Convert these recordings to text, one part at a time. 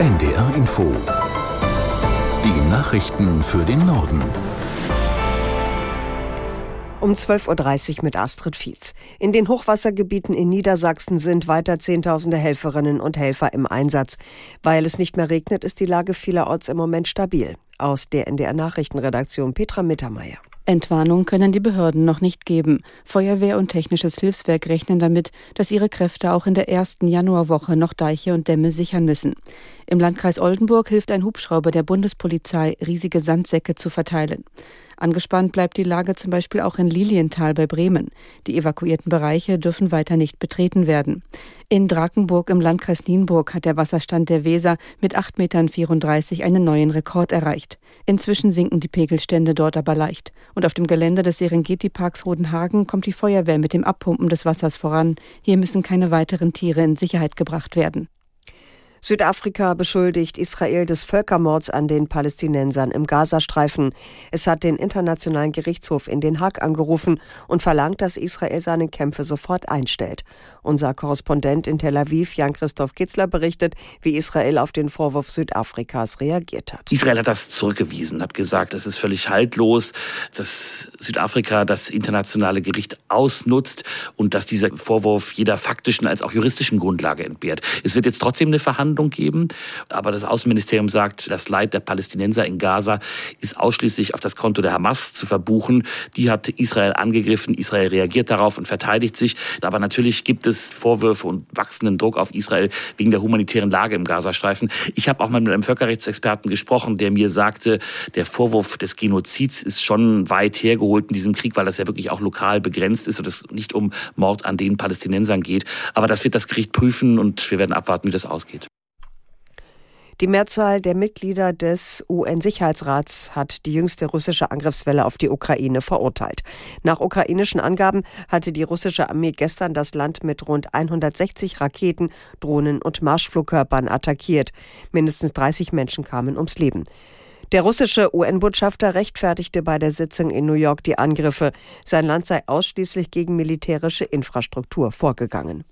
NDR Info. Die Nachrichten für den Norden. Um 12.30 Uhr mit Astrid Fietz. In den Hochwassergebieten in Niedersachsen sind weiter Zehntausende Helferinnen und Helfer im Einsatz. Weil es nicht mehr regnet, ist die Lage vielerorts im Moment stabil. Aus der NDR Nachrichtenredaktion Petra Mittermeier. Entwarnung können die Behörden noch nicht geben. Feuerwehr und technisches Hilfswerk rechnen damit, dass ihre Kräfte auch in der ersten Januarwoche noch Deiche und Dämme sichern müssen. Im Landkreis Oldenburg hilft ein Hubschrauber der Bundespolizei, riesige Sandsäcke zu verteilen. Angespannt bleibt die Lage zum Beispiel auch in Lilienthal bei Bremen. Die evakuierten Bereiche dürfen weiter nicht betreten werden. In Drakenburg im Landkreis Nienburg hat der Wasserstand der Weser mit 8,34 Metern einen neuen Rekord erreicht. Inzwischen sinken die Pegelstände dort aber leicht. Und auf dem Gelände des Serengeti-Parks Rodenhagen kommt die Feuerwehr mit dem Abpumpen des Wassers voran. Hier müssen keine weiteren Tiere in Sicherheit gebracht werden. Südafrika beschuldigt Israel des Völkermords an den Palästinensern im Gazastreifen. Es hat den Internationalen Gerichtshof in Den Haag angerufen und verlangt, dass Israel seine Kämpfe sofort einstellt. Unser Korrespondent in Tel Aviv, Jan-Christoph Kitzler, berichtet, wie Israel auf den Vorwurf Südafrikas reagiert hat. Israel hat das zurückgewiesen, hat gesagt, es ist völlig haltlos, dass Südafrika das internationale Gericht ausnutzt und dass dieser Vorwurf jeder faktischen als auch juristischen Grundlage entbehrt. Es wird jetzt trotzdem eine Verhandlung geben. Aber das Außenministerium sagt, das Leid der Palästinenser in Gaza ist ausschließlich auf das Konto der Hamas zu verbuchen. Die hat Israel angegriffen. Israel reagiert darauf und verteidigt sich. Aber natürlich gibt Vorwürfe und wachsenden Druck auf Israel wegen der humanitären Lage im Gazastreifen. Ich habe auch mal mit einem Völkerrechtsexperten gesprochen, der mir sagte, der Vorwurf des Genozids ist schon weit hergeholt in diesem Krieg, weil das ja wirklich auch lokal begrenzt ist und es nicht um Mord an den Palästinensern geht. Aber das wird das Gericht prüfen und wir werden abwarten, wie das ausgeht. Die Mehrzahl der Mitglieder des UN-Sicherheitsrats hat die jüngste russische Angriffswelle auf die Ukraine verurteilt. Nach ukrainischen Angaben hatte die russische Armee gestern das Land mit rund 160 Raketen, Drohnen und Marschflugkörpern attackiert. Mindestens 30 Menschen kamen ums Leben. Der russische UN-Botschafter rechtfertigte bei der Sitzung in New York die Angriffe. Sein Land sei ausschließlich gegen militärische Infrastruktur vorgegangen.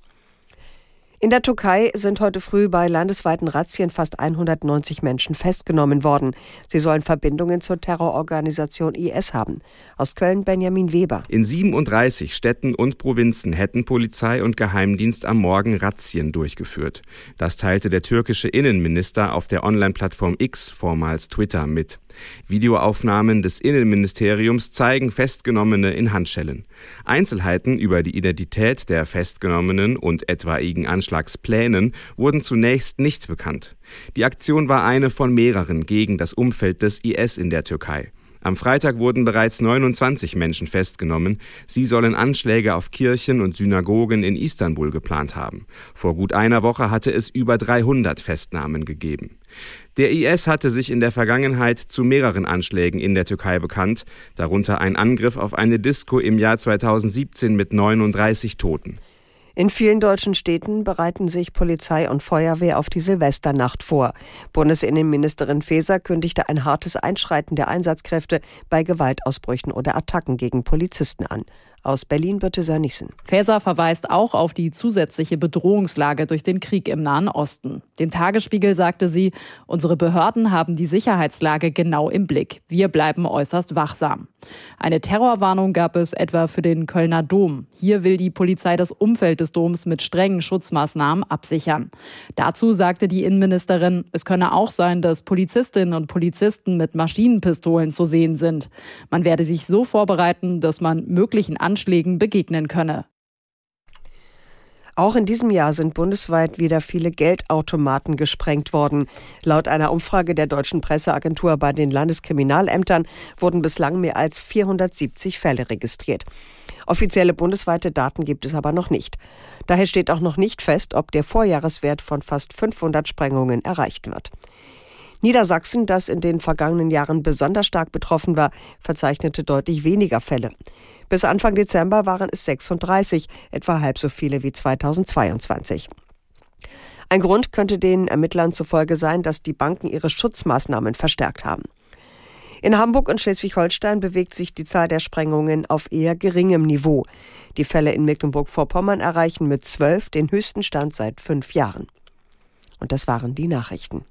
In der Türkei sind heute früh bei landesweiten Razzien fast 190 Menschen festgenommen worden. Sie sollen Verbindungen zur Terrororganisation IS haben. Aus Köln Benjamin Weber. In 37 Städten und Provinzen hätten Polizei und Geheimdienst am Morgen Razzien durchgeführt. Das teilte der türkische Innenminister auf der Online-Plattform X, vormals Twitter, mit. Videoaufnahmen des Innenministeriums zeigen Festgenommene in Handschellen. Einzelheiten über die Identität der Festgenommenen und etwaigen Anschlagsplänen wurden zunächst nicht bekannt. Die Aktion war eine von mehreren gegen das Umfeld des IS in der Türkei. Am Freitag wurden bereits 29 Menschen festgenommen. Sie sollen Anschläge auf Kirchen und Synagogen in Istanbul geplant haben. Vor gut einer Woche hatte es über 300 Festnahmen gegeben. Der IS hatte sich in der Vergangenheit zu mehreren Anschlägen in der Türkei bekannt, darunter ein Angriff auf eine Disco im Jahr 2017 mit 39 Toten. In vielen deutschen Städten bereiten sich Polizei und Feuerwehr auf die Silvesternacht vor. Bundesinnenministerin Faeser kündigte ein hartes Einschreiten der Einsatzkräfte bei Gewaltausbrüchen oder Attacken gegen Polizisten an. Aus Berlin Birte Sönnigsen. Faeser verweist auch auf die zusätzliche Bedrohungslage durch den Krieg im Nahen Osten. Dem Tagesspiegel sagte sie, unsere Behörden haben die Sicherheitslage genau im Blick. Wir bleiben äußerst wachsam. Eine Terrorwarnung gab es etwa für den Kölner Dom. Hier will die Polizei das Umfeld des Doms mit strengen Schutzmaßnahmen absichern. Dazu sagte die Innenministerin, es könne auch sein, dass Polizistinnen und Polizisten mit Maschinenpistolen zu sehen sind. Man werde sich so vorbereiten, dass man möglichen Anschlägen begegnen könne. Auch in diesem Jahr sind bundesweit wieder viele Geldautomaten gesprengt worden. Laut einer Umfrage der deutschen Presseagentur bei den Landeskriminalämtern wurden bislang mehr als 470 Fälle registriert. Offizielle bundesweite Daten gibt es aber noch nicht. Daher steht auch noch nicht fest, ob der Vorjahreswert von fast 500 Sprengungen erreicht wird. Niedersachsen, das in den vergangenen Jahren besonders stark betroffen war, verzeichnete deutlich weniger Fälle. Bis Anfang Dezember waren es 36, etwa halb so viele wie 2022. Ein Grund könnte den Ermittlern zufolge sein, dass die Banken ihre Schutzmaßnahmen verstärkt haben. In Hamburg und Schleswig-Holstein bewegt sich die Zahl der Sprengungen auf eher geringem Niveau. Die Fälle in Mecklenburg-Vorpommern erreichen mit zwölf den höchsten Stand seit fünf Jahren. Und das waren die Nachrichten.